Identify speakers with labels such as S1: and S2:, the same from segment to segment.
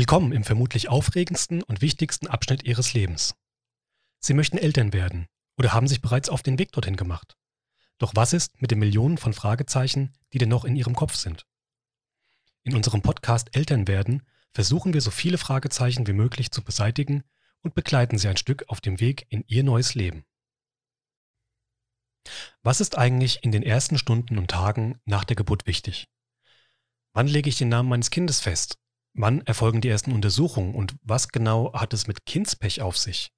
S1: Willkommen im vermutlich aufregendsten und wichtigsten Abschnitt Ihres Lebens. Sie möchten Eltern werden oder haben sich bereits auf den Weg dorthin gemacht. Doch was ist mit den Millionen von Fragezeichen, die denn noch in Ihrem Kopf sind? In unserem Podcast Eltern werden versuchen wir so viele Fragezeichen wie möglich zu beseitigen und begleiten Sie ein Stück auf dem Weg in Ihr neues Leben. Was ist eigentlich in den ersten Stunden und Tagen nach der Geburt wichtig? Wann lege ich den Namen meines Kindes fest? Wann erfolgen die ersten Untersuchungen und was genau hat es mit Kindspech auf sich?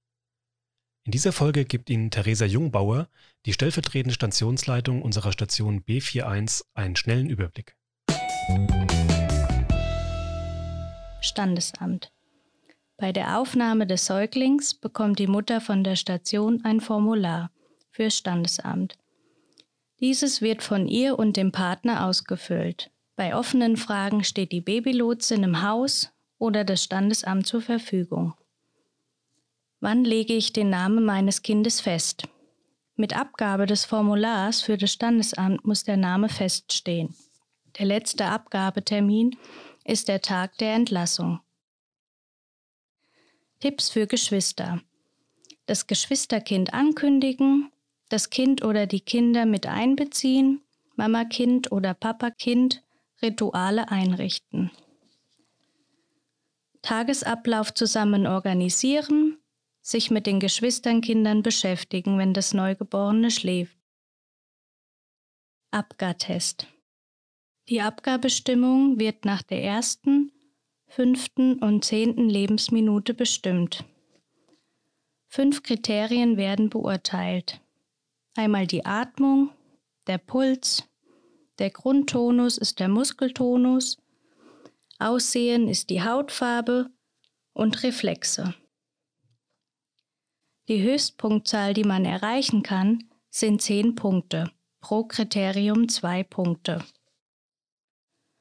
S1: In dieser Folge gibt Ihnen Theresa Jungbauer, die stellvertretende Stationsleitung unserer Station B41, einen schnellen Überblick.
S2: Standesamt. Bei der Aufnahme des Säuglings bekommt die Mutter von der Station ein Formular für Standesamt. Dieses wird von ihr und dem Partner ausgefüllt. Bei offenen Fragen steht die Babylotsin im Haus oder das Standesamt zur Verfügung. Wann lege ich den Namen meines Kindes fest? Mit Abgabe des Formulars für das Standesamt muss der Name feststehen. Der letzte Abgabetermin ist der Tag der Entlassung. Tipps für Geschwister. Das Geschwisterkind ankündigen, das Kind oder die Kinder mit einbeziehen, Mama-Kind oder Papa-Kind, Rituale einrichten. Tagesablauf zusammen organisieren, sich mit den Geschwisternkindern beschäftigen, wenn das Neugeborene schläft. Abgartest. Die Abgabestimmung wird nach der ersten, fünften und zehnten Lebensminute bestimmt. Fünf Kriterien werden beurteilt. Einmal die Atmung, der Puls, der Grundtonus ist der Muskeltonus, Aussehen ist die Hautfarbe und Reflexe. Die Höchstpunktzahl, die man erreichen kann, sind zehn Punkte, pro Kriterium zwei Punkte.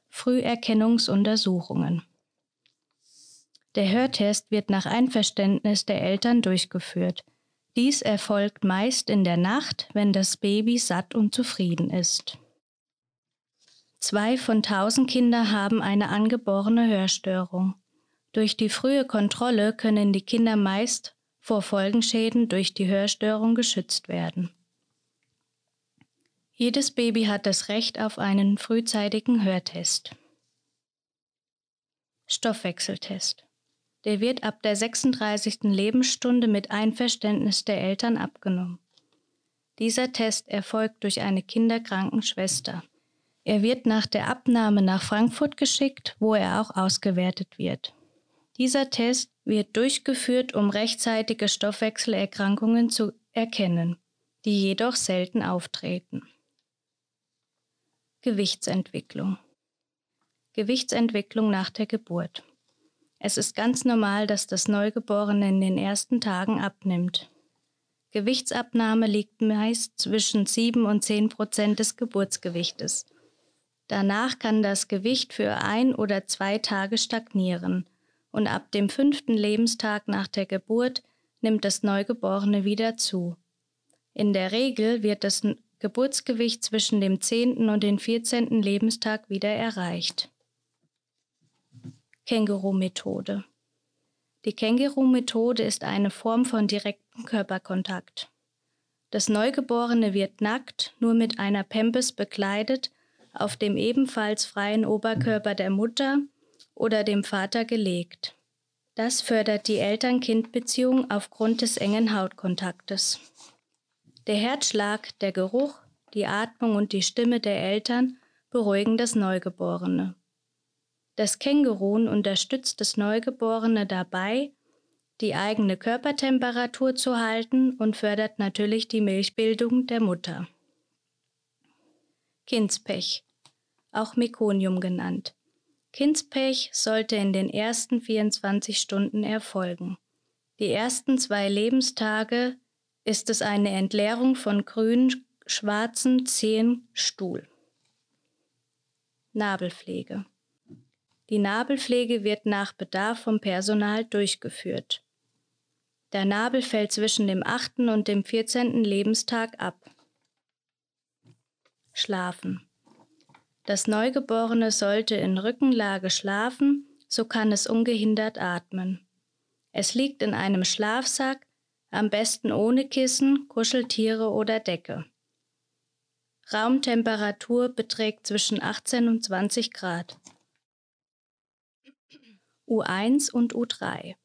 S2: Früherkennungsuntersuchungen. Der Hörtest wird nach Einverständnis der Eltern durchgeführt. Dies erfolgt meist in der Nacht, wenn das Baby satt und zufrieden ist. Zwei von tausend Kinder haben eine angeborene Hörstörung. Durch die frühe Kontrolle können die Kinder meist vor Folgenschäden durch die Hörstörung geschützt werden. Jedes Baby hat das Recht auf einen frühzeitigen Hörtest. Stoffwechseltest. Der wird ab der 36. Lebensstunde mit Einverständnis der Eltern abgenommen. Dieser Test erfolgt durch eine Kinderkrankenschwester. Er wird nach der Abnahme nach Frankfurt geschickt, wo er auch ausgewertet wird. Dieser Test wird durchgeführt, um rechtzeitige Stoffwechselerkrankungen zu erkennen, die jedoch selten auftreten. Gewichtsentwicklung. Gewichtsentwicklung nach der Geburt. Es ist ganz normal, dass das Neugeborene in den ersten Tagen abnimmt. Gewichtsabnahme liegt meist zwischen 7 und 10 Prozent des Geburtsgewichtes. Danach kann das Gewicht für ein oder zwei Tage stagnieren und ab dem fünften Lebenstag nach der Geburt nimmt das Neugeborene wieder zu. In der Regel wird das Geburtsgewicht zwischen dem 10. und dem 14. Lebenstag wieder erreicht. Känguru-Methode. Die Känguru-Methode ist eine Form von direktem Körperkontakt. Das Neugeborene wird nackt, nur mit einer Pempes bekleidet, auf dem ebenfalls freien Oberkörper der Mutter oder dem Vater gelegt. Das fördert die Eltern-Kind-Beziehung aufgrund des engen Hautkontaktes. Der Herzschlag, der Geruch, die Atmung und die Stimme der Eltern beruhigen das Neugeborene. Das Kängurun unterstützt das Neugeborene dabei, die eigene Körpertemperatur zu halten und fördert natürlich die Milchbildung der Mutter. Kindspech, auch Mekonium genannt. Kindspech sollte in den ersten 24 Stunden erfolgen. Die ersten zwei Lebenstage ist es eine Entleerung von grün schwarzen zähen Stuhl. Nabelpflege. Die Nabelpflege wird nach Bedarf vom Personal durchgeführt. Der Nabel fällt zwischen dem 8. und dem 14. Lebenstag ab. Schlafen. Das Neugeborene sollte in Rückenlage schlafen, so kann es ungehindert atmen. Es liegt in einem Schlafsack, am besten ohne Kissen, Kuscheltiere oder Decke. Raumtemperatur beträgt zwischen 18 und 20 Grad. U1 und U3.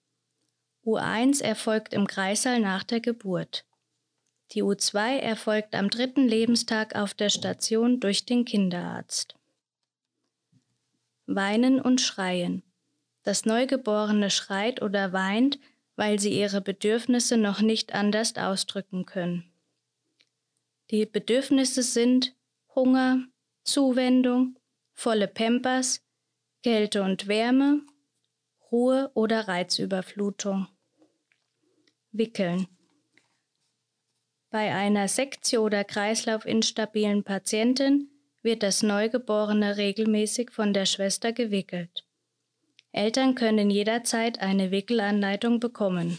S2: U1 erfolgt im Kreißsaal nach der Geburt. Die U2 erfolgt am dritten Lebenstag auf der Station durch den Kinderarzt. Weinen und Schreien. Das Neugeborene schreit oder weint, weil sie ihre Bedürfnisse noch nicht anders ausdrücken können. Die Bedürfnisse sind Hunger, Zuwendung, volle Pampers, Kälte und Wärme, Ruhe oder Reizüberflutung. Wickeln. Bei einer Sektio- oder Kreislaufinstabilen Patientin wird das Neugeborene regelmäßig von der Schwester gewickelt. Eltern können jederzeit eine Wickelanleitung bekommen.